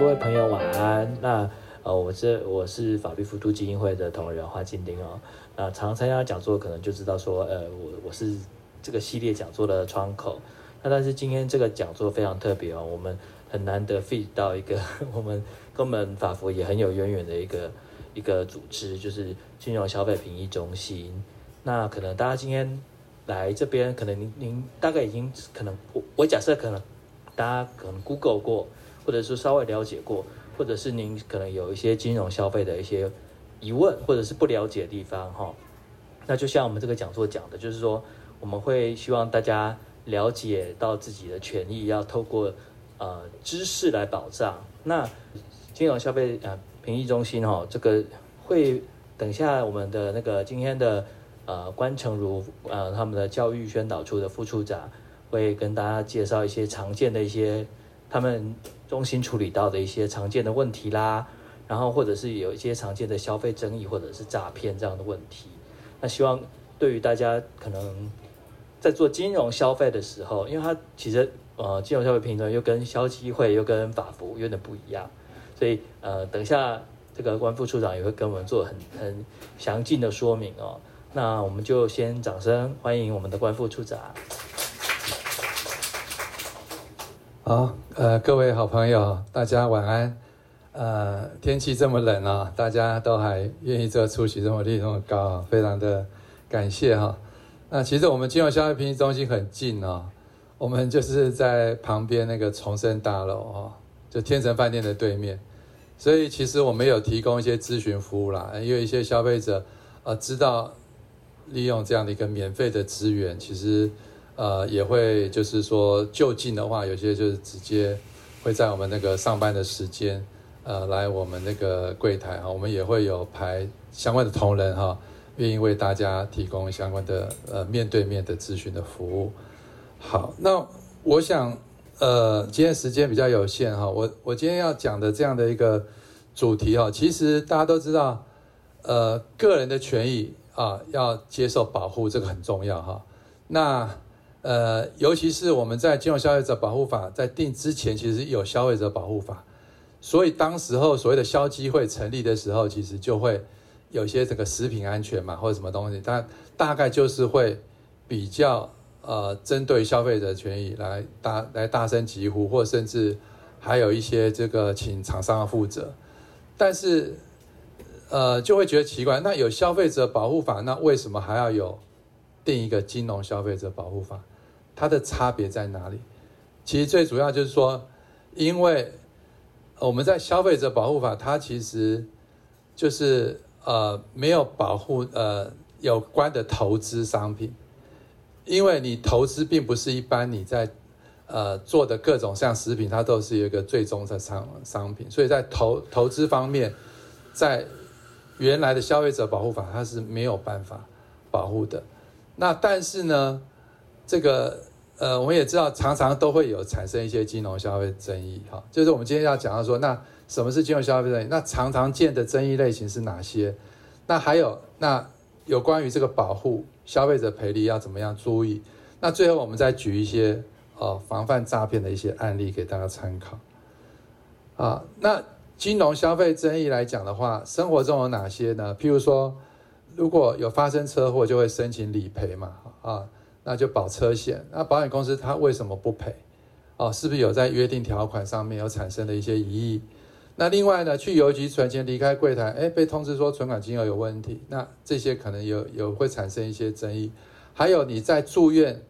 各位朋友晚安。那呃，我是我是法律扶助基金会的同仁华金丁哦。那常参加讲座，可能就知道说，呃，我我是这个系列讲座的窗口。那但是今天这个讲座非常特别哦，我们很难得 fit 到一个 我们跟我们法服也很有渊源的一个一个组织，就是金融消费评议中心。那可能大家今天来这边，可能您您大概已经可能我我假设可能大家可能 Google 过。或者是稍微了解过，或者是您可能有一些金融消费的一些疑问，或者是不了解的地方哈，那就像我们这个讲座讲的，就是说我们会希望大家了解到自己的权益，要透过呃知识来保障。那金融消费呃评议中心哈，这个会等下我们的那个今天的呃关成儒呃他们的教育宣导处的副处长会跟大家介绍一些常见的一些他们。中心处理到的一些常见的问题啦，然后或者是有一些常见的消费争议或者是诈骗这样的问题，那希望对于大家可能在做金融消费的时候，因为它其实呃金融消费评论又跟消基会又跟法扶有点不一样，所以呃等一下这个关副处长也会跟我们做很很详尽的说明哦，那我们就先掌声欢迎我们的关副处长。好，呃，各位好朋友，大家晚安。呃，天气这么冷啊，大家都还愿意做出席，这么率这么高，非常的感谢哈。那其实我们金融消费评议中心很近哦，我们就是在旁边那个重生大楼哦，就天成饭店的对面。所以其实我们有提供一些咨询服务啦，因为一些消费者呃知道利用这样的一个免费的资源，其实。呃，也会就是说就近的话，有些就是直接会在我们那个上班的时间，呃，来我们那个柜台哈，我们也会有排相关的同仁哈，愿意为大家提供相关的呃面对面的咨询的服务。好，那我想呃，今天时间比较有限哈，我我今天要讲的这样的一个主题哈，其实大家都知道，呃，个人的权益啊要接受保护，这个很重要哈。那呃，尤其是我们在金融消费者保护法在定之前，其实有消费者保护法，所以当时候所谓的消基会成立的时候，其实就会有些这个食品安全嘛，或者什么东西，它大概就是会比较呃针对消费者权益来大来大声疾呼，或甚至还有一些这个请厂商负责，但是呃就会觉得奇怪，那有消费者保护法，那为什么还要有定一个金融消费者保护法？它的差别在哪里？其实最主要就是说，因为我们在消费者保护法，它其实就是呃没有保护呃有关的投资商品，因为你投资并不是一般你在呃做的各种像食品，它都是一个最终的商商品，所以在投投资方面，在原来的消费者保护法它是没有办法保护的。那但是呢，这个。呃，我们也知道，常常都会有产生一些金融消费争议，哈，就是我们今天要讲到说，那什么是金融消费争议？那常常见的争议类型是哪些？那还有，那有关于这个保护消费者赔利要怎么样注意？那最后我们再举一些呃防范诈骗的一些案例给大家参考。啊，那金融消费争议来讲的话，生活中有哪些呢？譬如说，如果有发生车祸，就会申请理赔嘛，啊。那就保车险，那保险公司它为什么不赔？哦，是不是有在约定条款上面有产生的一些疑义？那另外呢，去邮局存钱离开柜台，哎，被通知说存款金额有问题，那这些可能有有会产生一些争议。还有你在住院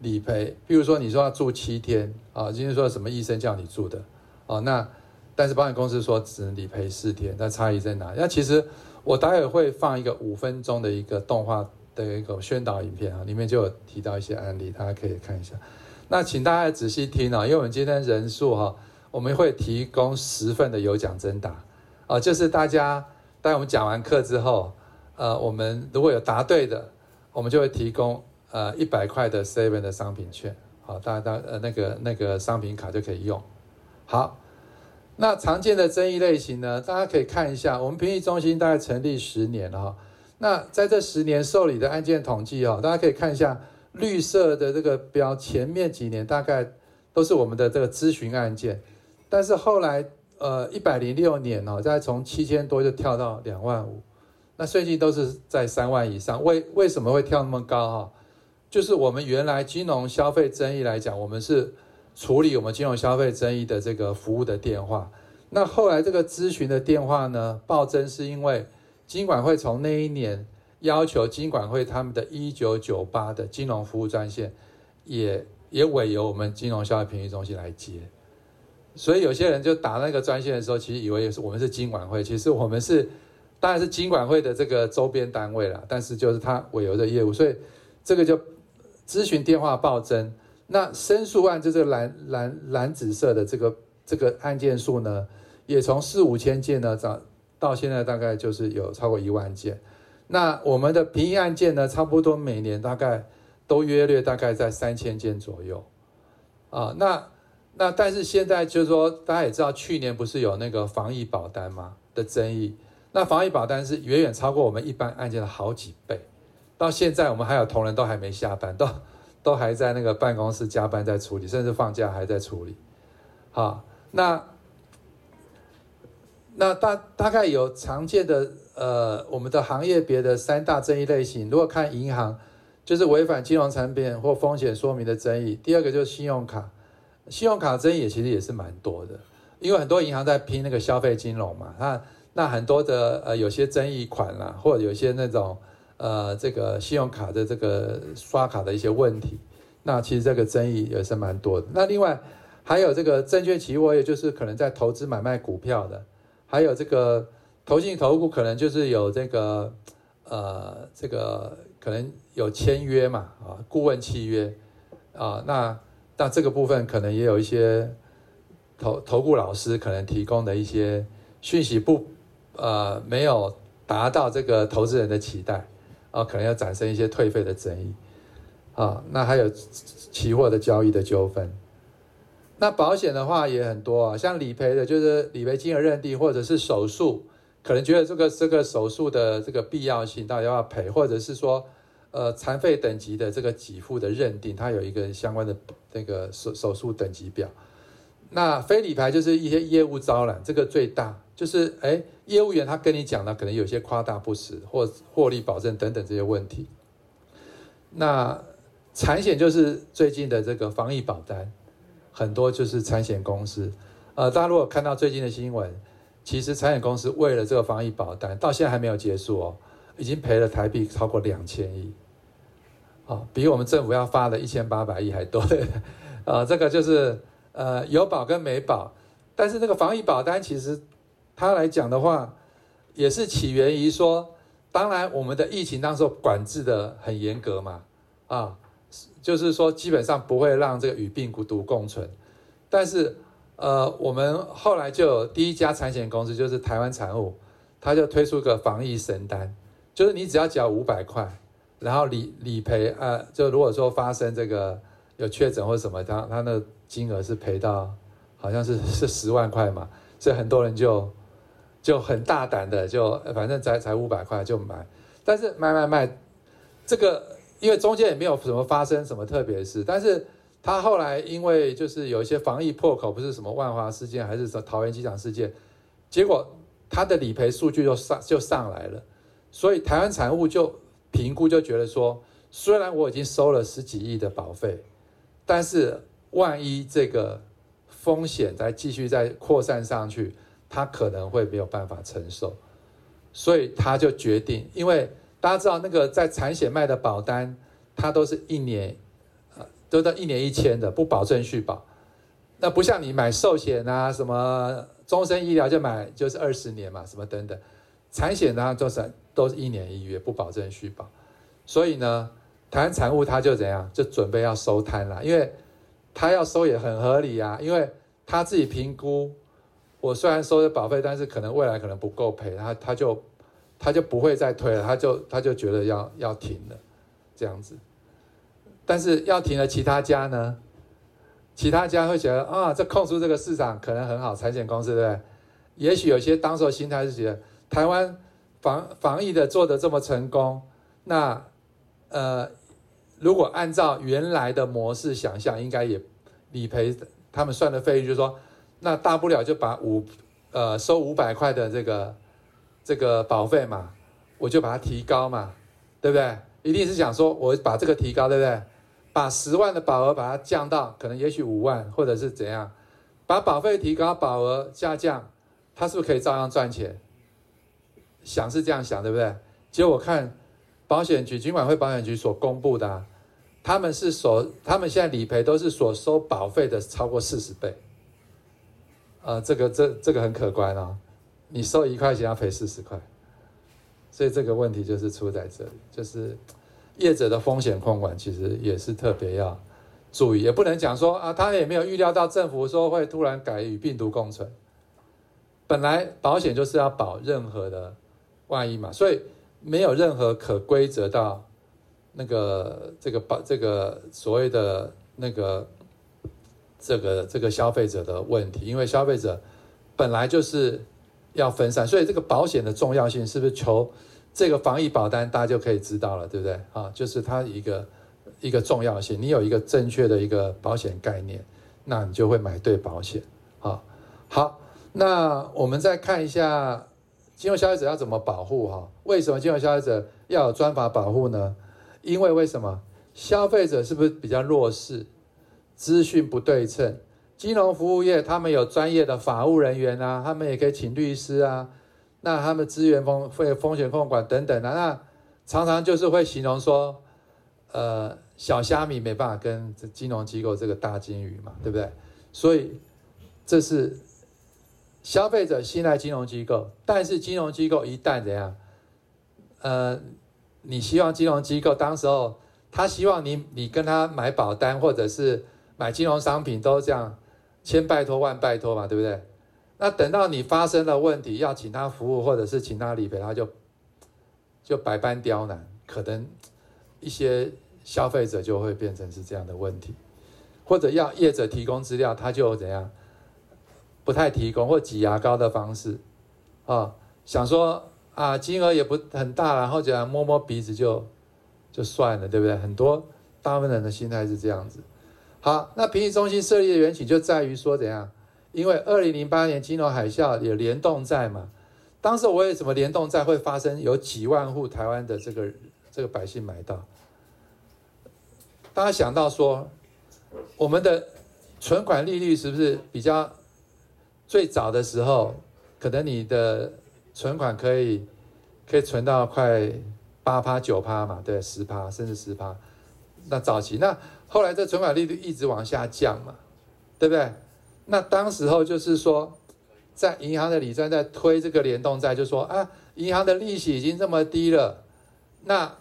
理赔，比如说你说要住七天啊，今天说什么医生叫你住的哦，那但是保险公司说只能理赔四天，那差异在哪？那其实我待会会放一个五分钟的一个动画。的一个宣导影片啊，里面就有提到一些案例，大家可以看一下。那请大家仔细听啊，因为我们今天人数哈，我们会提供十份的有奖征答啊，就是大家待我们讲完课之后，呃，我们如果有答对的，我们就会提供呃一百块的 seven 的商品券，好，大家呃那个那个商品卡就可以用。好，那常见的争议类型呢，大家可以看一下，我们评议中心大概成立十年了哈。那在这十年受理的案件统计哦，大家可以看一下绿色的这个标，前面几年大概都是我们的这个咨询案件，但是后来呃一百零六年哦，再从七千多就跳到两万五，那最近都是在三万以上。为为什么会跳那么高哈？就是我们原来金融消费争议来讲，我们是处理我们金融消费争议的这个服务的电话。那后来这个咨询的电话呢暴增，是因为金管会从那一年要求金管会他们的一九九八的金融服务专线也也委由我们金融消费评议中心来接。所以有些人就打那个专线的时候，其实以为也是我们是金管会，其实我们是当然是金管会的这个周边单位啦，但是就是他委由的业务，所以这个就咨询电话暴增。那申诉案就是蓝蓝蓝紫色的这个这个案件数呢，也从四五千件呢涨到现在大概就是有超过一万件。那我们的评议案件呢，差不多每年大概都约略大概在三千件左右啊。那那但是现在就是说，大家也知道，去年不是有那个防疫保单吗的争议？那防疫保单是远远超过我们一般案件的好几倍。到现在我们还有同仁都还没下班，都。都还在那个办公室加班在处理，甚至放假还在处理。好，那那大大概有常见的呃，我们的行业别的三大争议类型。如果看银行，就是违反金融产品或风险说明的争议；第二个就是信用卡，信用卡争议也其实也是蛮多的，因为很多银行在拼那个消费金融嘛。那那很多的呃，有些争议款啦，或者有些那种。呃，这个信用卡的这个刷卡的一些问题，那其实这个争议也是蛮多的。那另外还有这个证券期货，也就是可能在投资买卖股票的，还有这个投信投顾，可能就是有这个呃，这个可能有签约嘛，啊，顾问契约啊，那那这个部分可能也有一些投投顾老师可能提供的一些讯息不呃没有达到这个投资人的期待。啊，可能要产生一些退费的争议，啊，那还有期货的交易的纠纷，那保险的话也很多啊，像理赔的，就是理赔金额认定，或者是手术，可能觉得这个这个手术的这个必要性到底要不要赔，或者是说，呃，残废等级的这个给付的认定，它有一个相关的那个手手术等级表。那非理赔就是一些业务招揽，这个最大就是哎，业务员他跟你讲了，可能有些夸大不实或获利保证等等这些问题。那产险就是最近的这个防疫保单，很多就是产险公司。呃，大家如果看到最近的新闻，其实产险公司为了这个防疫保单，到现在还没有结束哦，已经赔了台币超过两千亿，啊，比我们政府要发的一千八百亿还多。啊，这个就是。呃，有保跟没保，但是那个防疫保单其实它来讲的话，也是起源于说，当然我们的疫情当时候管制的很严格嘛，啊，就是说基本上不会让这个与病毒共存，但是呃，我们后来就有第一家产险公司就是台湾产物，他就推出个防疫神单，就是你只要缴五百块，然后理理赔，呃，就如果说发生这个有确诊或什么，他他那。金额是赔到，好像是 是十万块嘛，所以很多人就就很大胆的就反正才才五百块就买，但是买买买，这个因为中间也没有什么发生什么特别事，但是他后来因为就是有一些防疫破口，不是什么万华事件，还是什么桃园机场事件，结果他的理赔数据就上就上来了，所以台湾产物就评估就觉得说，虽然我已经收了十几亿的保费，但是。万一这个风险再继续再扩散上去，他可能会没有办法承受，所以他就决定，因为大家知道那个在产险卖的保单，它都是一年，呃，都在一年一签的，不保证续保。那不像你买寿险啊，什么终身医疗就买就是二十年嘛，什么等等，产险呢都是都是一年一月，不保证续保。所以呢，台湾产物他就怎样，就准备要收摊了，因为。他要收也很合理啊，因为他自己评估，我虽然收的保费，但是可能未来可能不够赔，他他就他就不会再推了，他就他就觉得要要停了，这样子。但是要停了，其他家呢？其他家会觉得啊，这空出这个市场可能很好，产险公司对不对？也许有些当时候心态是觉得台湾防防疫的做得这么成功，那呃。如果按照原来的模式想象，应该也理赔，他们算的费率就是说，那大不了就把五呃收五百块的这个这个保费嘛，我就把它提高嘛，对不对？一定是想说我把这个提高，对不对？把十万的保额把它降到可能也许五万，或者是怎样，把保费提高，保额下降，他是不是可以照样赚钱？想是这样想，对不对？结果我看保险局、金管会保险局所公布的，他们是所，他们现在理赔都是所收保费的超过四十倍。呃，这个这这个很可观哦，你收一块钱要赔四十块，所以这个问题就是出在这里，就是业者的风险控管其实也是特别要注意，也不能讲说啊，他也没有预料到政府说会突然改与病毒共存，本来保险就是要保任何的万一嘛，所以没有任何可归责到那个这个保这个所谓的那个。这个这个消费者的问题，因为消费者本来就是要分散，所以这个保险的重要性是不是求这个防疫保单，大家就可以知道了，对不对？啊，就是它一个一个重要性，你有一个正确的一个保险概念，那你就会买对保险。啊，好，那我们再看一下金融消费者要怎么保护哈？为什么金融消费者要有专法保护呢？因为为什么消费者是不是比较弱势？资讯不对称，金融服务业他们有专业的法务人员啊，他们也可以请律师啊。那他们资源风风风险控管等等、啊，那常常就是会形容说，呃，小虾米没办法跟这金融机构这个大鲸鱼嘛，对不对？所以这是消费者信赖金融机构，但是金融机构一旦怎样，呃，你希望金融机构当时候他希望你你跟他买保单或者是。买金融商品都这样，千拜托万拜托嘛，对不对？那等到你发生了问题，要请他服务或者是请他理赔，他就就百般刁难，可能一些消费者就会变成是这样的问题，或者要业者提供资料，他就怎样不太提供，或挤牙膏的方式啊，想说啊金额也不很大，然后这样摸摸鼻子就就算了，对不对？很多大部分人的心态是这样子。好，那评议中心设立的缘起就在于说怎样？因为二零零八年金融海啸有联动债嘛，当时我为什么联动债会发生？有几万户台湾的这个这个百姓买到，大家想到说，我们的存款利率是不是比较最早的时候，可能你的存款可以可以存到快八趴九趴嘛，对，十趴甚至十趴，那早期那。后来这存款利率一直往下降嘛，对不对？那当时候就是说，在银行的理专在推这个联动债，就说啊，银行的利息已经这么低了，那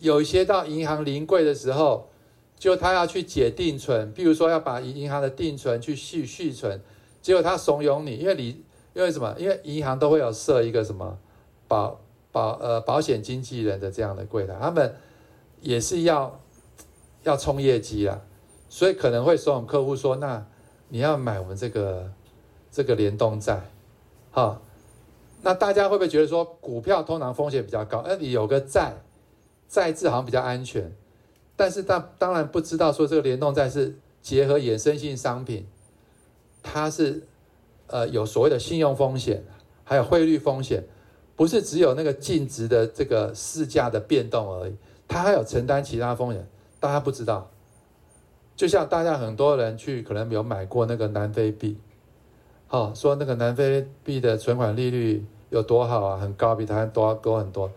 有一些到银行临柜的时候，就他要去解定存，比如说要把银行的定存去续续存，结果他怂恿你，因为你因为什么？因为银行都会有设一个什么保保呃保险经纪人的这样的柜台，他们也是要。要冲业绩啦，所以可能会说我们客户说：“那你要买我们这个这个联动债，好，那大家会不会觉得说股票通常风险比较高？那，你有个债，债字好像比较安全，但是当当然不知道说这个联动债是结合衍生性商品，它是呃有所谓的信用风险，还有汇率风险，不是只有那个净值的这个市价的变动而已，它还有承担其他风险。”大家不知道，就像大家很多人去可能有买过那个南非币，好说那个南非币的存款利率有多好啊，很高，比台湾多高很多。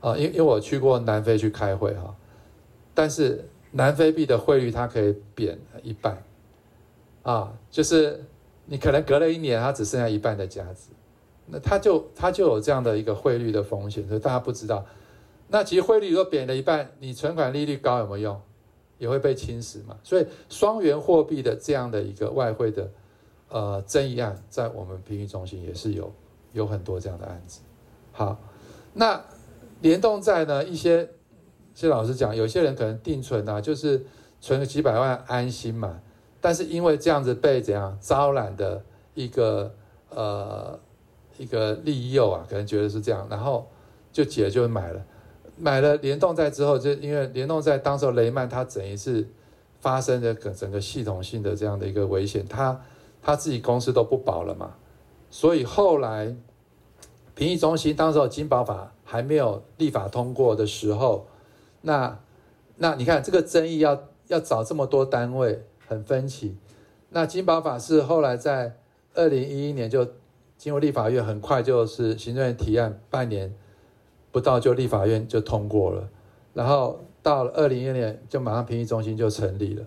啊。因因为我去过南非去开会哈，但是南非币的汇率它可以贬一半。啊，就是你可能隔了一年，它只剩下一半的价值，那它就它就有这样的一个汇率的风险，所以大家不知道。那其实汇率如果贬了一半，你存款利率高有没有用？也会被侵蚀嘛。所以双元货币的这样的一个外汇的呃争议案，在我们评议中心也是有有很多这样的案子。好，那联动债呢？一些谢老师讲，有些人可能定存啊，就是存个几百万安心嘛。但是因为这样子被怎样招揽的一个呃一个利诱啊，可能觉得是这样，然后就解就买了。买了联动债之后，就因为联动债当时候雷曼他整一次发生的整个系统性的这样的一个危险，他他自己公司都不保了嘛，所以后来评议中心当时候金保法还没有立法通过的时候，那那你看这个争议要要找这么多单位很分歧，那金保法是后来在二零一一年就进入立法院，很快就是行政院提案，半年不到就立法院就通过了，然后到了二零一二年就马上评议中心就成立了，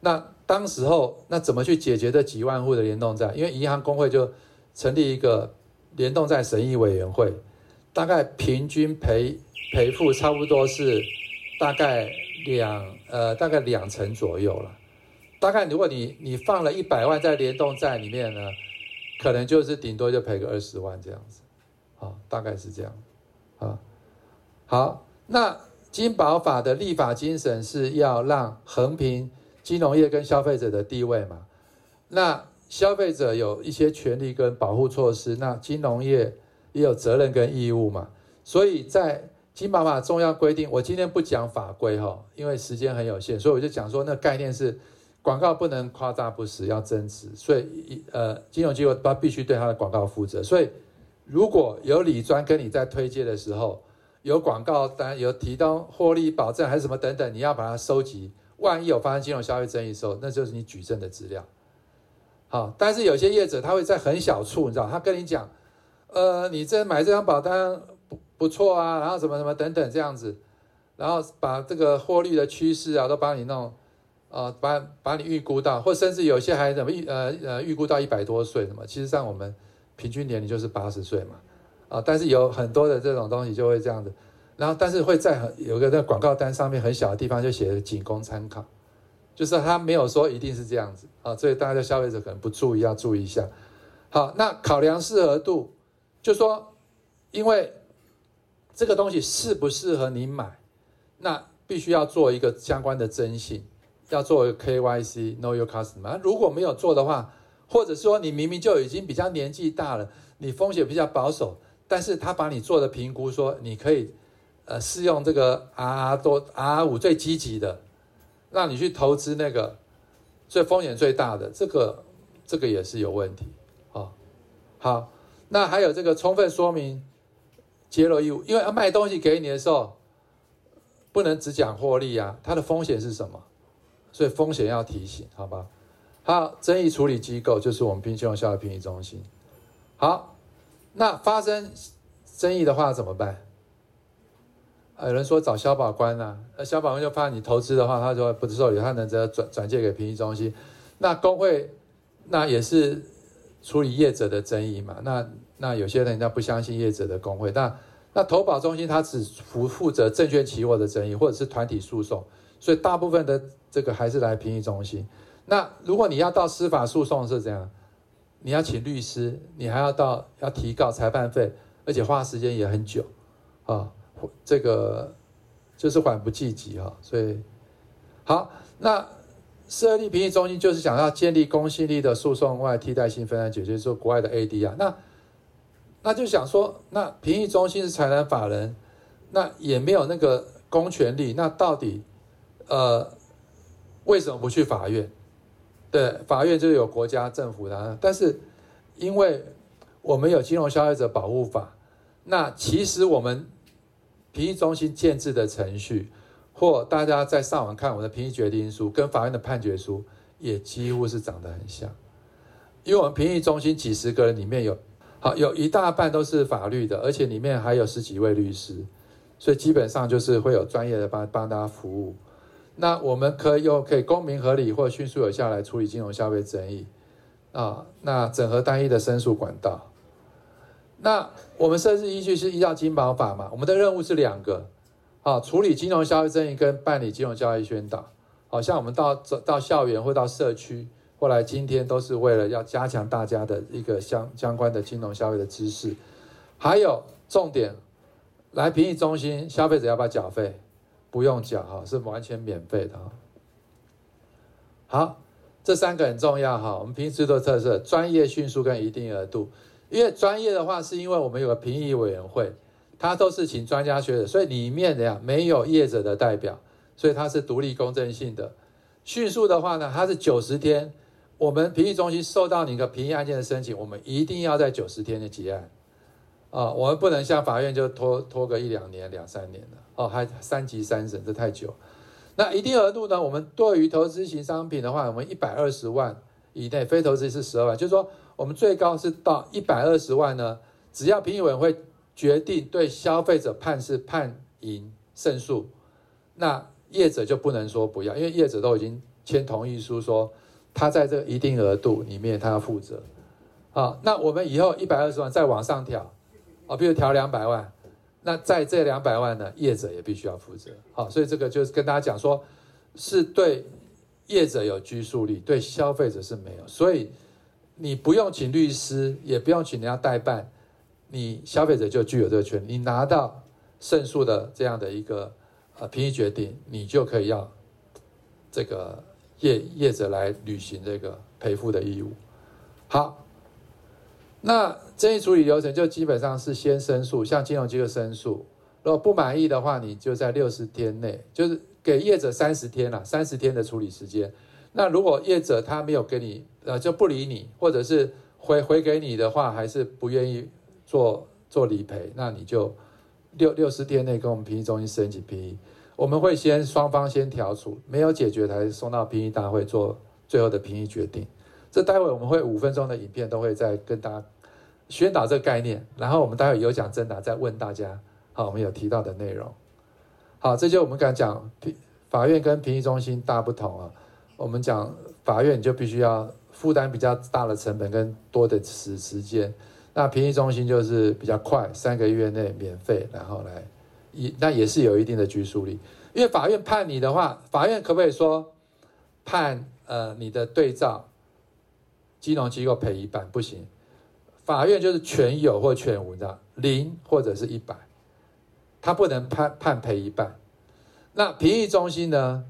那。当时候那怎么去解决这几万户的联动债？因为银行工会就成立一个联动债审议委员会，大概平均赔赔付差不多是大概两呃大概两成左右了。大概如果你你放了一百万在联动债里面呢，可能就是顶多就赔个二十万这样子，啊，大概是这样，啊，好，那金保法的立法精神是要让衡平。金融业跟消费者的地位嘛，那消费者有一些权利跟保护措施，那金融业也有责任跟义务嘛。所以在金保法重要规定，我今天不讲法规哈，因为时间很有限，所以我就讲说那概念是广告不能夸大不实，要真实。所以呃，金融机构它必须对它的广告负责。所以如果有理专跟你在推介的时候，有广告单有提到获利保证还是什么等等，你要把它收集。万一有发生金融消费争议的时候，那就是你举证的资料。好，但是有些业者他会在很小处，你知道，他跟你讲，呃，你这买这张保单不不错啊，然后什么什么等等这样子，然后把这个获利的趋势啊都帮你弄，啊、呃，把把你预估到，或甚至有些还怎么预呃呃预估到一百多岁什么，其实上我们平均年龄就是八十岁嘛，啊、但是有很多的这种东西就会这样子。然后，但是会在很有个那广告单上面很小的地方就写着仅供参考，就是他没有说一定是这样子啊，所以大家消费者可能不注意，要注意一下。好，那考量适合度，就说因为这个东西适不适合你买，那必须要做一个相关的征信，要做 KYC Know Your Customer。如果没有做的话，或者说你明明就已经比较年纪大了，你风险比较保守，但是他把你做的评估说你可以。呃，适用这个 R 多 R 五最积极的，让你去投资那个最风险最大的，这个这个也是有问题啊、哦。好，那还有这个充分说明揭露义务，因为要卖东西给你的时候，不能只讲获利啊，它的风险是什么？所以风险要提醒，好吧？好，争议处理机构就是我们金融消费评议中心。好，那发生争议的话怎么办？有人说找消保官啊，那消保官就怕你投资的话，他说不受理，他能则转转借给评议中心。那公会那也是处理业者的争议嘛。那那有些人家不相信业者的公会，那那投保中心他只负负责证券期货的争议，或者是团体诉讼，所以大部分的这个还是来评议中心。那如果你要到司法诉讼是怎样？你要请律师，你还要到要提告裁判费，而且花时间也很久啊。这个就是缓不济急哈，所以好，那设立评议中心就是想要建立公信力的诉讼外替代性分担解决，就是说国外的 ADR，那那就想说，那评议中心是财产法人，那也没有那个公权力，那到底呃为什么不去法院？对，法院就有国家政府的，但是因为我们有金融消费者保护法，那其实我们。评议中心建制的程序，或大家在上网看我们的评议决定书，跟法院的判决书也几乎是长得很像。因为我们评议中心几十个人里面有，好有一大半都是法律的，而且里面还有十几位律师，所以基本上就是会有专业的帮帮大家服务。那我们可以用可以公平合理或迅速有效来处理金融消费争议啊，那整合单一的申诉管道。那我们设置依据是依照金保法嘛？我们的任务是两个，啊，处理金融消费争议跟办理金融交易宣导。好像我们到到校园或到社区，后来今天都是为了要加强大家的一个相相关的金融消费的知识。还有重点，来评议中心，消费者要不要缴费？不用缴哈，是完全免费的哈。好，这三个很重要哈。我们评议制度的特色：专业、迅速跟一定额度。因为专业的话，是因为我们有个评议委员会，他都是请专家学者，所以里面的呀没有业者的代表，所以它是独立公正性的。迅速的话呢，它是九十天，我们评议中心收到你个评议案件的申请，我们一定要在九十天内结案啊，我们不能像法院就拖拖个一两年、两三年了哦，还三级三审，这太久。那一定额度呢？我们对于投资型商品的话，我们一百二十万以内，非投资是十二万，就是说我们最高是到一百二十万呢。只要评议委员会决定对消费者判是判赢胜诉，那业者就不能说不要，因为业者都已经签同意书，说他在这个一定额度里面他要负责。好，那我们以后一百二十万再往上调，啊，比如调两百万。那在这两百万呢，业者也必须要负责。好，所以这个就是跟大家讲说，是对业者有拘束力，对消费者是没有。所以你不用请律师，也不用请人家代办，你消费者就具有这个权利。你拿到胜诉的这样的一个呃评议决定，你就可以要这个业业者来履行这个赔付的义务。好。那争议处理流程就基本上是先申诉，向金融机构申诉。如果不满意的话，你就在六十天内，就是给业者三十天了，三十天的处理时间。那如果业者他没有给你，呃，就不理你，或者是回回给你的话，还是不愿意做做理赔，那你就六六十天内跟我们评议中心申请评议。我们会先双方先调处，没有解决才送到评议大会做最后的评议决定。这待会我们会五分钟的影片都会再跟大家宣导这个概念，然后我们待会有奖征答再问大家，好，我们有提到的内容。好，这就我们刚才讲，法院跟评议中心大不同啊。我们讲法院就必须要负担比较大的成本跟多的时时间，那评议中心就是比较快，三个月内免费，然后来一那也是有一定的拘束力，因为法院判你的话，法院可不可以说判呃你的对照？金融机构赔一半不行，法院就是全有或全无的零或者是一百，他不能判判赔一半。那评议中心呢？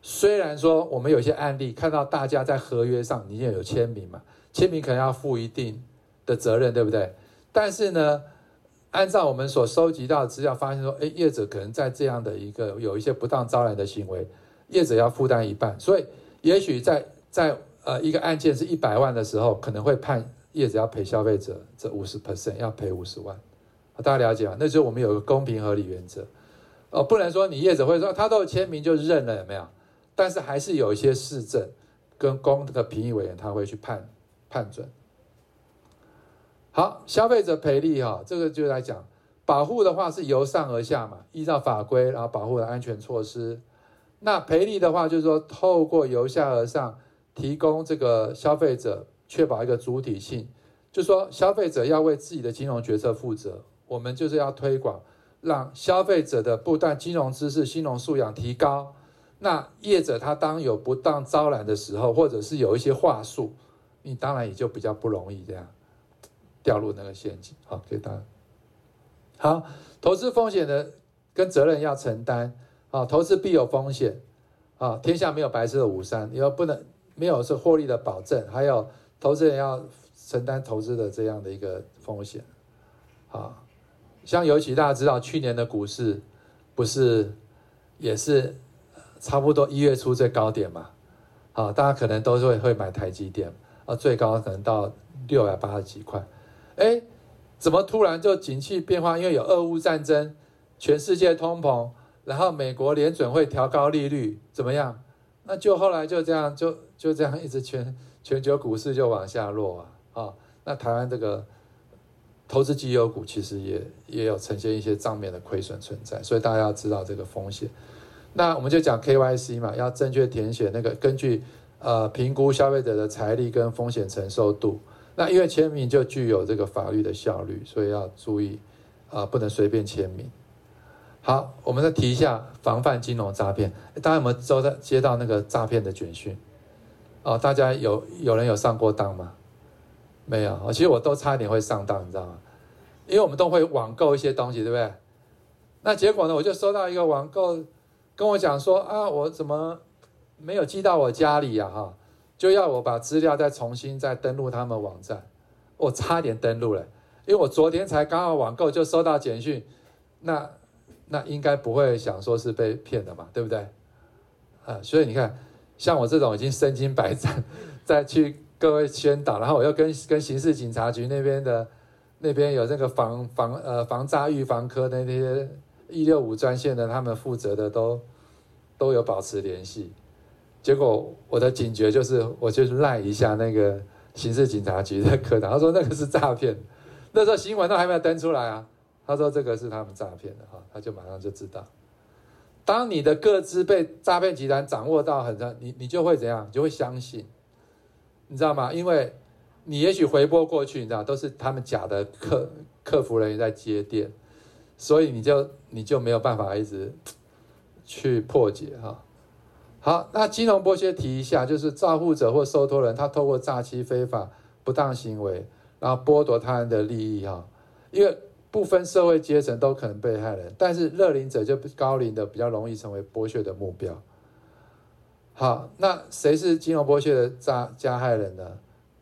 虽然说我们有些案例看到大家在合约上你也有签名嘛，签名可能要负一定的责任，对不对？但是呢，按照我们所收集到的资料，发现说，哎，业者可能在这样的一个有一些不当招揽的行为，业者要负担一半，所以也许在在。呃，一个案件是一百万的时候，可能会判业者要赔消费者这五十 percent，要赔五十万。大家了解吗？那就是我们有个公平合理原则。哦，不能说你业者会说他都有签名就认了，有没有？但是还是有一些市政跟公的评议委员他会去判判准。好，消费者赔利哈，这个就来讲保护的话是由上而下嘛，依照法规然后保护的安全措施。那赔利的话就是说透过由下而上。提供这个消费者确保一个主体性，就说消费者要为自己的金融决策负责。我们就是要推广，让消费者的不但金融知识、金融素养提高。那业者他当有不当招揽的时候，或者是有一些话术，你当然也就比较不容易这样掉入那个陷阱。好，给大家。好，投资风险的跟责任要承担。好，投资必有风险。啊，天下没有白吃的午餐，你要不能。没有是获利的保证，还有投资人要承担投资的这样的一个风险，啊，像尤其大家知道去年的股市不是也是差不多一月初最高点嘛，啊，大家可能都是会会买台积电，啊，最高可能到六百八十几块，哎，怎么突然就景气变化？因为有俄乌战争，全世界通膨，然后美国联准会调高利率，怎么样？那就后来就这样就。就这样一直全全球股市就往下落啊啊、那台湾这个投资绩优股其实也也有呈现一些账面的亏损存在，所以大家要知道这个风险。那我们就讲 KYC 嘛，要正确填写那个根据呃评估消费者的财力跟风险承受度。那因为签名就具有这个法律的效率，所以要注意啊、不能随便签名。好，我们再提一下防范金融诈骗。大家有没有收到接到那个诈骗的简讯？哦，大家有有人有上过当吗？没有，其实我都差一点会上当，你知道吗？因为我们都会网购一些东西，对不对？那结果呢，我就收到一个网购跟我讲说啊，我怎么没有寄到我家里呀？哈，就要我把资料再重新再登录他们网站，我差点登录了，因为我昨天才刚好网购就收到简讯，那那应该不会想说是被骗的嘛，对不对？啊，所以你看。像我这种已经身经百战，再去各位宣导，然后我又跟跟刑事警察局那边的那边有这个防防呃防诈预防科的那些一六五专线的，他们负责的都都有保持联系。结果我的警觉就是，我就赖一下那个刑事警察局的科长，他说那个是诈骗，那时候新闻都还没有登出来啊。他说这个是他们诈骗的哈，他就马上就知道。当你的个资被诈骗集团掌握到很长，你你就会怎样？你就会相信，你知道吗？因为你也许回拨过去，你知道都是他们假的客客服人员在接电，所以你就你就没有办法一直去破解哈。好，那金融剥削提一下，就是照护者或受托人，他透过诈欺、非法、不当行为，然后剥夺他人的利益哈。因为不分社会阶层都可能被害人，但是乐龄者就高龄的比较容易成为剥削的目标。好，那谁是金融剥削的诈加害人呢？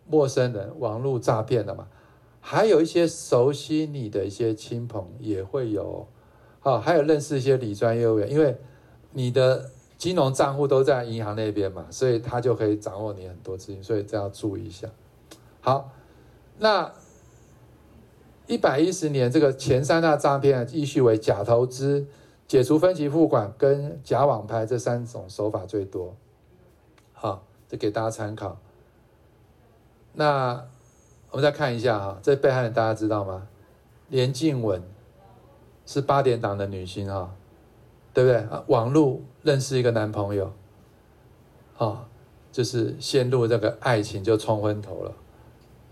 陌生人、网络诈骗的嘛，还有一些熟悉你的一些亲朋也会有。好，还有认识一些理专业务员，因为你的。金融账户都在银行那边嘛，所以他就可以掌握你很多资金，所以这要注意一下。好，那一百一十年这个前三大诈骗依序为假投资、解除分期付款跟假网拍这三种手法最多。好，这给大家参考。那我们再看一下哈，这被害人大家知道吗？连静文是八点档的女星哈。对不对啊？网络认识一个男朋友，啊，就是陷入这个爱情就冲昏头了，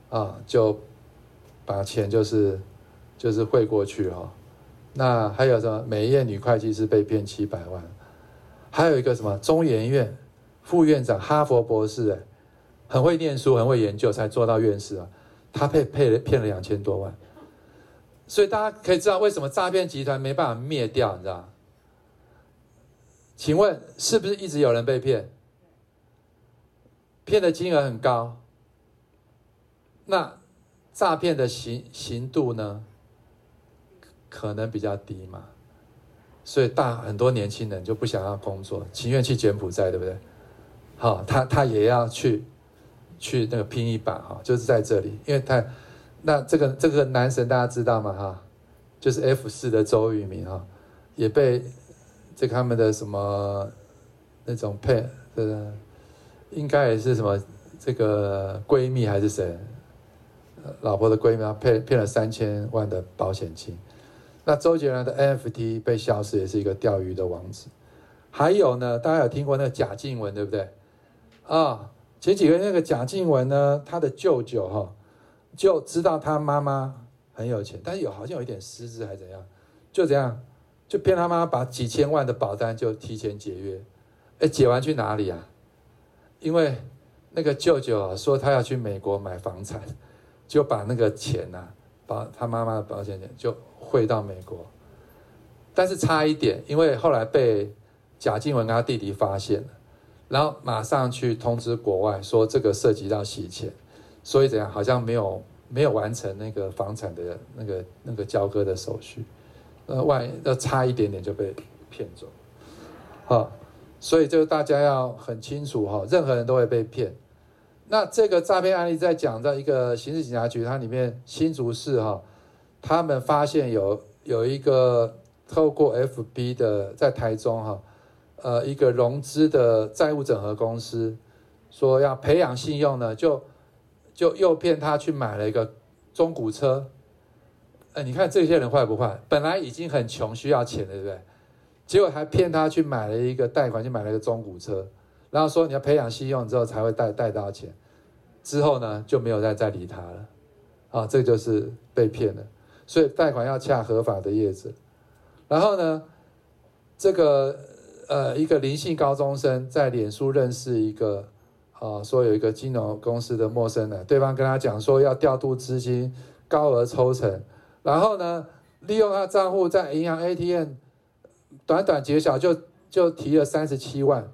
啊，就把钱就是就是汇过去哈。那还有什么？美业女会计师被骗七百万，还有一个什么？中研院副院长，哈佛博士，哎，很会念书，很会研究，才做到院士啊。他被骗了骗了两千多万，所以大家可以知道为什么诈骗集团没办法灭掉，你知道？请问是不是一直有人被骗？骗的金额很高，那诈骗的刑刑度呢？可能比较低嘛，所以大很多年轻人就不想要工作，情愿去柬埔寨，对不对？好，他他也要去去那个拼一把哈，就是在这里，因为他那这个这个男神大家知道吗？哈，就是 F 四的周渝民哈，也被。这他们的什么那种配，呃应该也是什么这个闺蜜还是谁？老婆的闺蜜啊，骗骗了三千万的保险金。那周杰伦的 NFT 被消失，也是一个钓鱼的王子。还有呢，大家有听过那个贾静雯对不对？啊、前几个那个贾静雯呢，她的舅舅哈就知道她妈妈很有钱，但是有好像有一点失智还是怎样，就这样。就骗他妈把几千万的保单就提前解约，哎，解完去哪里啊？因为那个舅舅啊说他要去美国买房产，就把那个钱呐、啊，把他妈妈的保险钱就汇到美国，但是差一点，因为后来被贾静雯跟他弟弟发现了，然后马上去通知国外说这个涉及到洗钱，所以怎样好像没有没有完成那个房产的那个那个交割的手续。呃，万一要差一点点就被骗走，好，所以就大家要很清楚哈，任何人都会被骗。那这个诈骗案例在讲到一个刑事警察局，它里面新竹市哈，他们发现有有一个透过 FB 的在台中哈，呃，一个融资的债务整合公司，说要培养信用呢，就就诱骗他去买了一个中古车。哎，你看这些人坏不坏？本来已经很穷，需要钱，对不对？结果还骗他去买了一个贷款，去买了一个中古车，然后说你要培养信用之后才会贷贷到钱，之后呢就没有再再理他了，啊，这就是被骗了。所以贷款要恰合法的叶子。然后呢，这个呃一个林姓高中生在脸书认识一个啊，说有一个金融公司的陌生人，对方跟他讲说要调度资金，高额抽成。然后呢，利用他账户在银行 ATM 短短几个小时就就提了三十七万，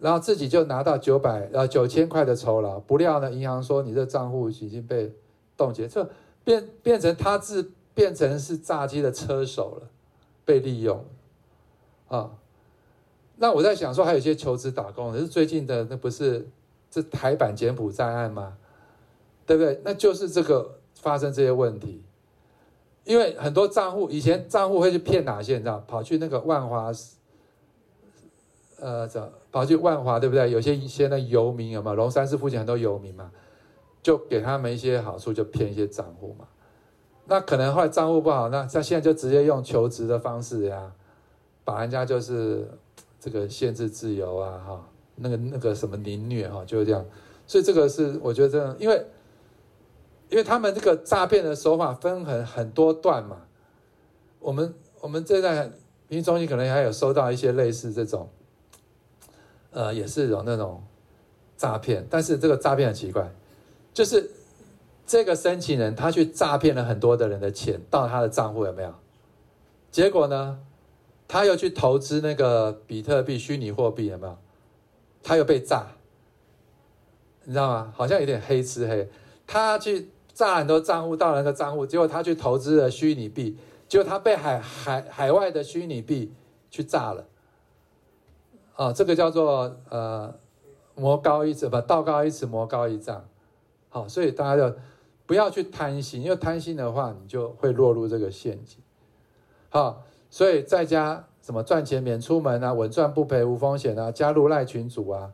然后自己就拿到九百呃九千块的酬劳。不料呢，银行说你这账户已经被冻结，这变变成他自变成是炸机的车手了，被利用啊。那我在想说，还有一些求职打工，是最近的那不是这台版柬埔寨案吗？对不对？那就是这个发生这些问题，因为很多账户以前账户会去骗哪些？你知道，跑去那个万华，呃，这跑去万华，对不对？有些一些那游民有没有？龙山寺附近很多游民嘛，就给他们一些好处，就骗一些账户嘛。那可能后来账户不好，那他现在就直接用求职的方式呀，把人家就是。这个限制自由啊，哈，那个那个什么凌虐哈，就是这样。所以这个是我觉得这样，因为因为他们这个诈骗的手法分很很多段嘛。我们我们这在民中心可能还有收到一些类似这种，呃，也是有那种诈骗，但是这个诈骗很奇怪，就是这个申请人他去诈骗了很多的人的钱到他的账户有没有？结果呢？他又去投资那个比特币虚拟货币，有没有？他又被诈，你知道吗？好像有点黑吃黑。他去诈很多账户到那个账户，结果他去投资了虚拟币，结果他被海海海外的虚拟币去诈了。啊，这个叫做呃，魔高一尺不，道高一尺，魔高一丈。好，所以大家就不要去贪心，因为贪心的话，你就会落入这个陷阱。好。所以在家什么赚钱免出门啊，稳赚不赔无风险啊，加入赖群组啊，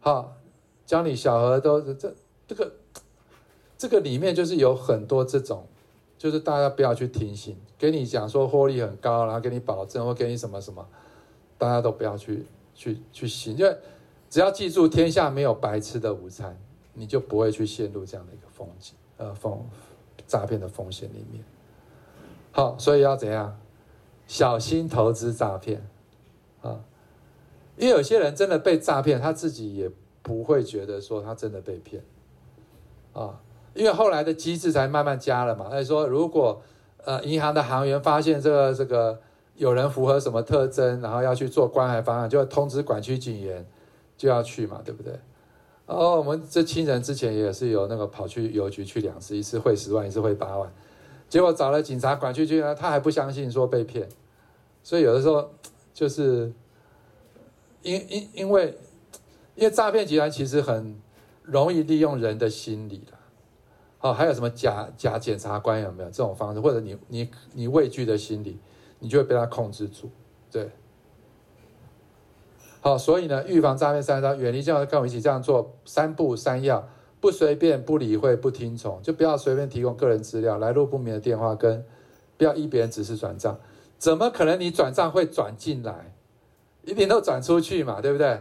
好，教你小额都这这个这个里面就是有很多这种，就是大家不要去听信，给你讲说获利很高，然后给你保证或给你什么什么，大家都不要去去去行，因为只要记住天下没有白吃的午餐，你就不会去陷入这样的一个风险呃风诈骗的风险里面。好，所以要怎样？小心投资诈骗，啊，因为有些人真的被诈骗，他自己也不会觉得说他真的被骗，啊，因为后来的机制才慢慢加了嘛。他说，如果呃银行的行员发现这个这个有人符合什么特征，然后要去做关海方案，就要通知管区警员就要去嘛，对不对？哦，我们这亲人之前也是有那个跑去邮局去两次，一次汇十万，一次汇八万，结果找了警察管区去呢，他还不相信说被骗。所以有的时候就是因因因为因为诈骗集团其实很容易利用人的心理的，哦，还有什么假假检察官有没有这种方式？或者你你你畏惧的心理，你就会被他控制住，对。好，所以呢，预防诈骗三招，远离这样跟我们一起这样做三不三要：不随便、不理会、不听从，就不要随便提供个人资料、来路不明的电话，跟不要依别人指示转账。怎么可能你转账会转进来？一定都转出去嘛，对不对？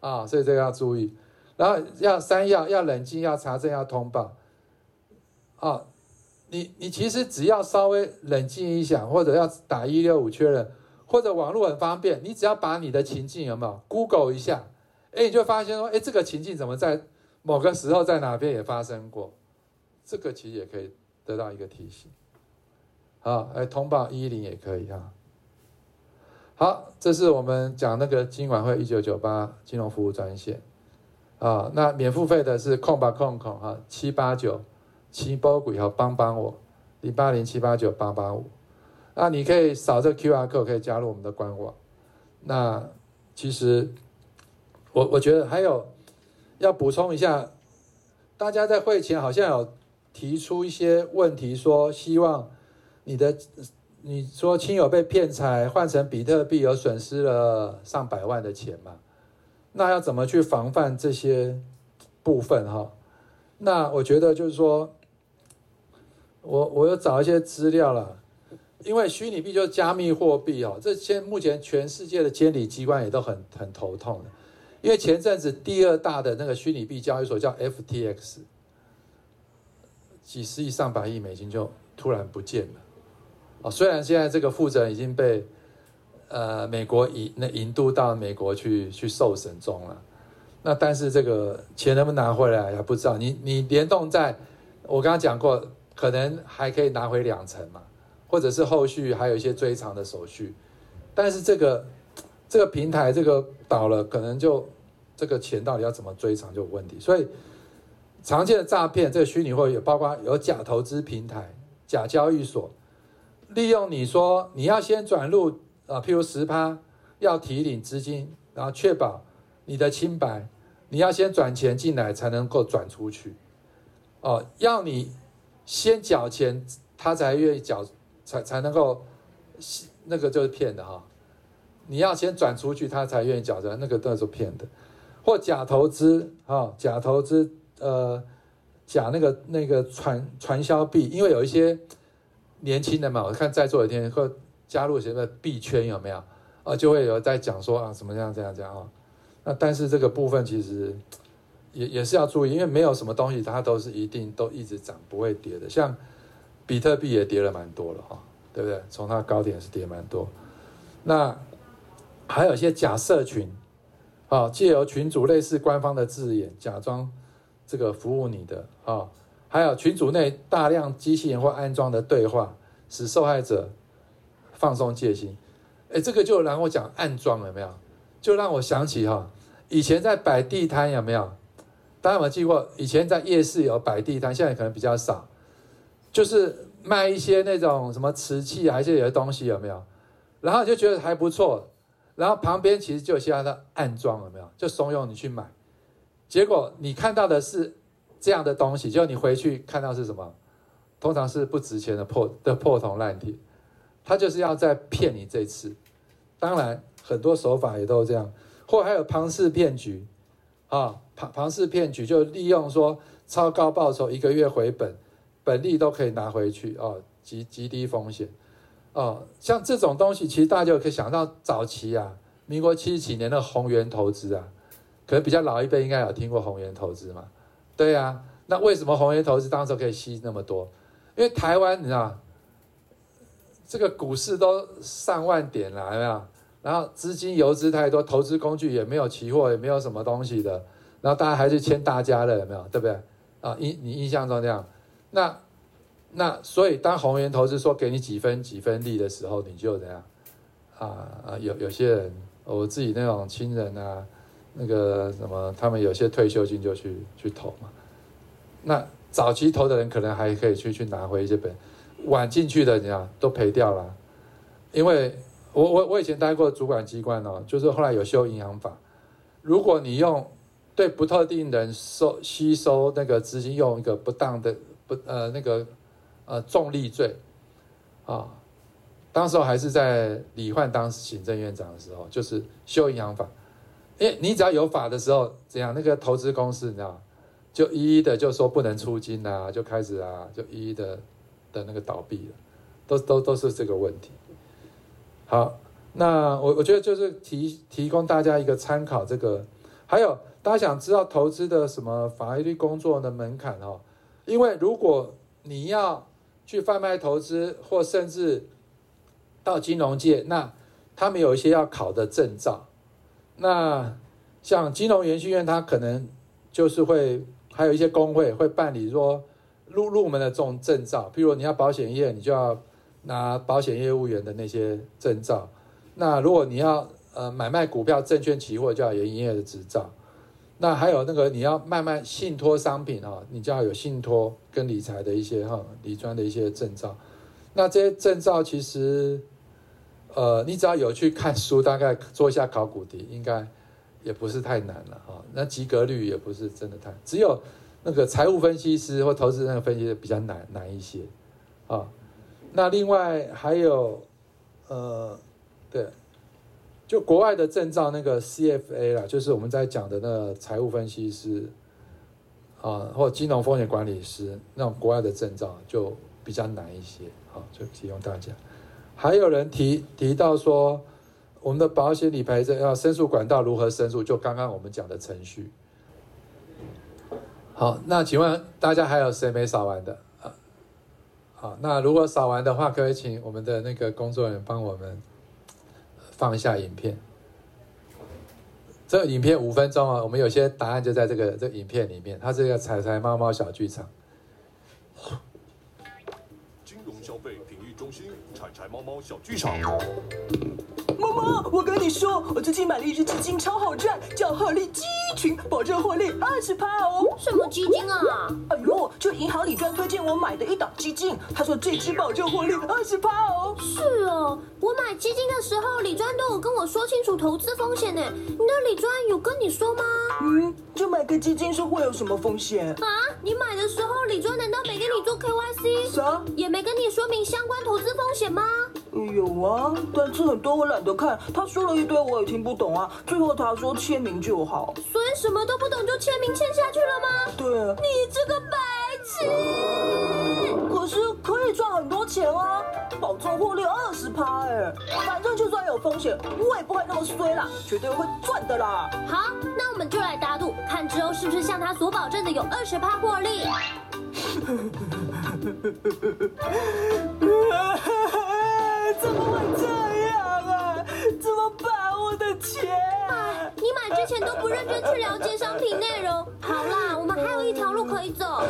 啊、所以这个要注意。然后要三要：要冷静，要查证，要通报。啊、你你其实只要稍微冷静一下，或者要打一六五确认，或者网络很方便，你只要把你的情境有没有 Google 一下，哎，你就发现说，哎，这个情境怎么在某个时候在哪边也发生过？这个其实也可以得到一个提醒。好，来通报一一零也可以哈。好，这是我们讲那个金管会一九九八金融服务专线啊。那免付费的是空吧空空哈七八九七波鬼和帮帮我零八零七八九八八五。那你可以扫这个 QR code 可以加入我们的官网。那其实我我觉得还有要补充一下，大家在会前好像有提出一些问题，说希望。你的你说亲友被骗财换成比特币，有损失了上百万的钱嘛？那要怎么去防范这些部分哈？那我觉得就是说，我我有找一些资料了，因为虚拟币就是加密货币哦，这些目前全世界的监理机关也都很很头痛的，因为前阵子第二大的那个虚拟币交易所叫 FTX，几十亿上百亿美金就突然不见了。哦，虽然现在这个负责人已经被呃美国引那引渡到美国去去受审中了，那但是这个钱能不能拿回来还不知道。你你联动在，我刚刚讲过，可能还可以拿回两成嘛，或者是后续还有一些追偿的手续，但是这个这个平台这个倒了，可能就这个钱到底要怎么追偿就有问题。所以常见的诈骗，这个虚拟货币包括有假投资平台、假交易所。利用你说你要先转入啊，譬如十趴，要提领资金，然后确保你的清白，你要先转钱进来才能够转出去。哦，要你先缴钱，他才愿意缴，才才能够，那个就是骗的哈、你要先转出去，他才愿意缴的，那个都是骗的，或假投资啊、假投资，呃，假那个那个传传销币，因为有一些年轻人嘛，我看在座有天会加入什么币圈有没有？啊，就会有在讲说啊，什么样这样这样啊。那但是这个部分其实也也是要注意，因为没有什么东西它都是一定都一直涨不会跌的，像比特币也跌了蛮多了哈，对不对？从它高点是跌蛮多，那。还有一些假社群，啊，借由群主类似官方的字眼，假装这个服务你的啊，还有群组内大量机器人或安装的对话，使受害者放松戒心。哎，这个就让我讲暗装有没有？就让我想起哈，以前在摆地摊有没有？大家有没有记过？以前在夜市有摆地摊，现在可能比较少，就是卖一些那种什么瓷器还是有些东西有没有？然后就觉得还不错。然后旁边其实就有些的暗装，有没有？就怂恿你去买，结果你看到的是这样的东西，就你回去看到是什么？通常是不值钱的破的破铜烂铁，他就是要再骗你这次。当然很多手法也都这样，或还有庞氏骗局啊，庞庞氏骗局就利用说超高报酬，一个月回本，本利都可以拿回去哦，极极低风险。哦，像这种东西，其实大家就可以想到早期啊，民国七十几年的宏源投资啊，可能比较老一辈应该有听过宏源投资嘛。对啊，那为什么宏源投资当时可以吸那么多？因为台湾你知道，这个股市都上万点了，有没有？然后资金游资太多，投资工具也没有期货，也没有什么东西的，然后大家还是签大家的，有没有？对不对？啊，印你印象中这样，那。那所以，当鸿源投资说给你几分几分利的时候，你就怎样啊啊？有有些人，我自己那种亲人啊，那个什么，他们有些退休金就去去投嘛。那早期投的人可能还可以去去拿回一些本，晚进去的人啊都赔掉了。因为我我我以前待过主管机关哦，就是后来有修银行法，如果你用对不特定人收吸收那个资金，用一个不当的不呃那个。呃，重利罪，啊、当时候还是在李焕当行政院长的时候，就是修银行法，因为你只要有法的时候，怎样那个投资公司，你知道，就一一的就说不能出金啊，就开始啊，就一一的的那个倒闭了，都都都是这个问题。好，那我我觉得就是提提供大家一个参考，这个还有大家想知道投资的什么法律工作的门槛哦，因为如果你要去贩卖投资，或甚至到金融界，那他们有一些要考的证照。那像金融研训院，它可能就是会还有一些工会会办理说入入门的这种证照，譬如你要保险业，你就要拿保险业务员的那些证照。那如果你要呃买卖股票、证券、期货，就要有营业的执照。那还有那个你要卖卖信托商品哈，你就要有信托跟理财的一些哈理专的一些证照。那这些证照其实，呃，你只要有去看书，大概做一下考古题，应该也不是太难了哈。那及格率也不是真的太，只有那个财务分析师或投资那个分析的比较难难一些啊。那另外还有，呃，对。就国外的证照，那个 CFA 啦，就是我们在讲的那个财务分析师啊，或金融风险管理师那种国外的证照就比较难一些，好，就提供大家。还有人提提到说，我们的保险理赔证要申诉管道如何申诉？就刚刚我们讲的程序。好，那请问大家还有谁没扫完的啊？好，那如果扫完的话，可以请我们的那个工作人员帮我们。放一下影片，这个影片五分钟啊，我们有些答案就在这个这个影片里面。它是一个彩彩猫猫小剧场。金融消费评议中心，彩彩猫猫小剧场。妈妈，我跟你说，我最近买了一只基金，超好赚，叫鹤立基群，保证获利二十趴哦。什么基金啊？哎呦，就银行理专推荐我买的一档基金，他说这只保证获利二十趴哦。是哦，我买基金的时候，李专都有跟我说清楚投资风险呢。你的理专有跟你说吗？嗯，就买个基金是会有什么风险啊？你买的时候，李专难道没跟你做 KYC？啥？也没跟你说明相关投资风险吗？有啊，但是很多我懒得看，他说了一堆我也听不懂啊。最后他说签名就好，所以什么都不懂就签名签下去了吗？对，你这个白痴！可是可以赚很多钱啊，保证获利二十趴哎，反正就算有风险，我也不会那么衰啦，绝对会赚的啦。好，那我们就来打赌，看之后是不是像他所保证的有二十趴获利。怎么会这样啊？怎么办？我的钱！哎，你买之前都不认真去了解商品内容。好啦，我们还有一条路可以走，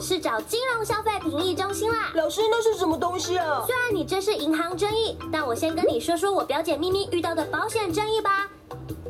是找金融消费评议中心啦。老师，那是什么东西啊？虽然你这是银行争议，但我先跟你说说我表姐咪咪遇到的保险争议吧。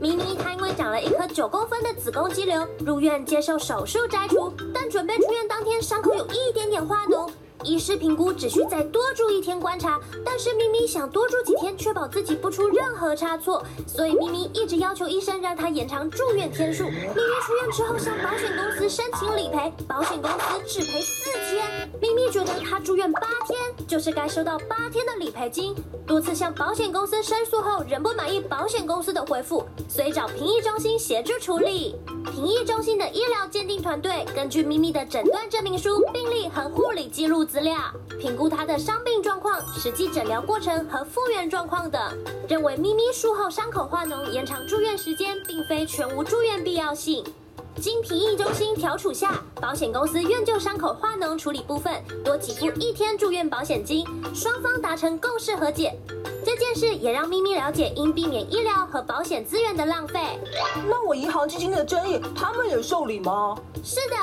咪咪她因为长了一颗九公分的子宫肌瘤，入院接受手术摘除，但准备出院当天，伤口有一点点化脓。医师评估只需再多住一天观察，但是咪咪想多住几天，确保自己不出任何差错，所以咪咪一直要求医生让她延长住院天数。咪咪出院之后向保险公司申请理赔，保险公司只赔四天。咪咪觉得她住院八天就是该收到八天的理赔金，多次向保险公司申诉后仍不满意保险公司的回复，所以找评议中心协助处理。评议中心的医疗鉴定团队根据咪咪的诊断证明书、病历和护理记录资料，评估他的伤病状况、实际诊疗过程和复原状况等，认为咪咪术后伤口化脓延长住院时间，并非全无住院必要性。经评议中心调处下，保险公司愿就伤口化脓处理部分多给付一天住院保险金，双方达成共识和解。这件事也让咪咪了解应避免医疗和保险资源的浪费。那我银行基金的争议，他们也受理吗？是的，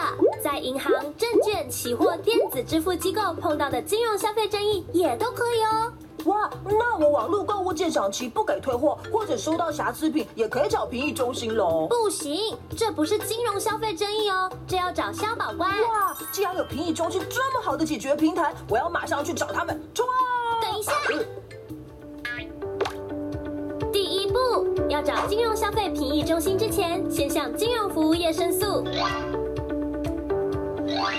在银行、证券、期货、电子支付机构碰到的金融消费争议也都可以哦。哇，那我网络购物鉴赏期不给退货，或者收到瑕疵品，也可以找评议中心喽？不行，这不是金融消费争议哦，这要找消保官。哇，既然有评议中心这么好的解决平台，我要马上去找他们。冲啊！等一下。第一步，要找金融消费评议中心之前，先向金融服务业申诉。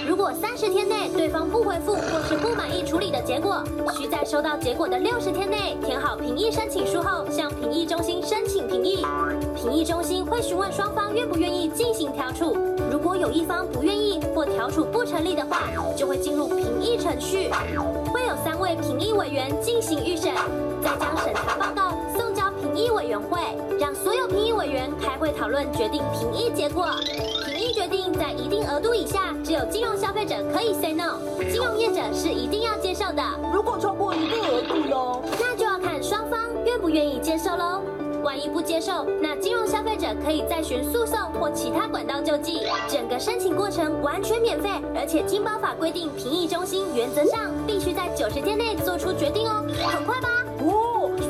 如果三十天内对方不回复或是不满意处理的结果，需在收到结果的六十天内填好评议申请书后，向评议中心申请评议。评议中心会询问双方愿不愿意进行调处，如果有一方不愿意或调处不成立的话，就会进入评议程序，会有三位评议委员进行预审，再将审查报告评议委员会，让所有评议委员开会讨论决定评议结果。评议决定在一定额度以下，只有金融消费者可以 say no，金融业者是一定要接受的。如果超过一定额度呢？那就要看双方愿不愿意接受喽。万一不接受，那金融消费者可以再寻诉讼或其他管道救济。整个申请过程完全免费，而且金保法规定，评议中心原则上必须在九十天内做出决定哦，很快吧？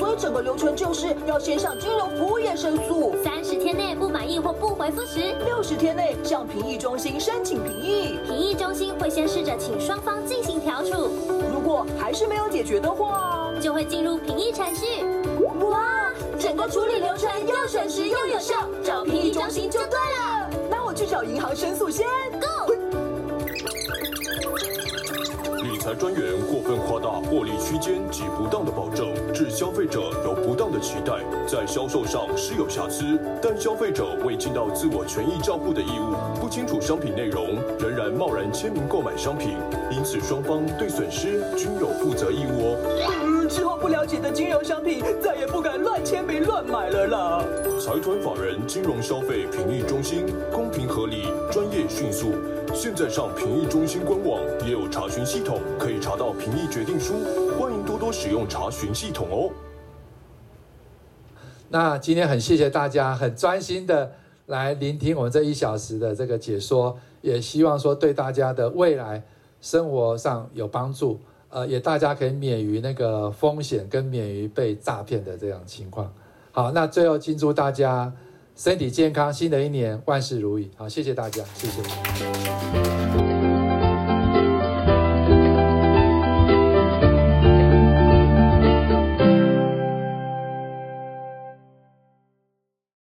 哦，所以整个流程就是要先向金融服务业申诉，三十天内不满意或不回复时，六十天内向评议中心申请评议。评议中心会先试着请双方进行调处，如果还是没有解决的话，就会进入评议程序。哇，整个处理流程又省时又有效，找评议中心就对了。那我去找银行申诉先，Go。财专员过分夸大获利区间及不当的保证，致消费者有不当的期待，在销售上是有瑕疵，但消费者未尽到自我权益照顾的义务，不清楚商品内容，仍然贸然签名购买商品，因此双方对损失均有负责义务哦。嗯，之后不了解的金融商品，再也不敢乱签名乱买了啦。财团法人金融消费评议中心，公平合理，专业迅速。现在上评议中心官网也有查询系统，可以查到评议决定书。欢迎多多使用查询系统哦。那今天很谢谢大家，很专心的来聆听我们这一小时的这个解说，也希望说对大家的未来生活上有帮助。呃，也大家可以免于那个风险跟免于被诈骗的这样情况。好，那最后敬祝大家身体健康，新的一年万事如意。好，谢谢大家，谢谢。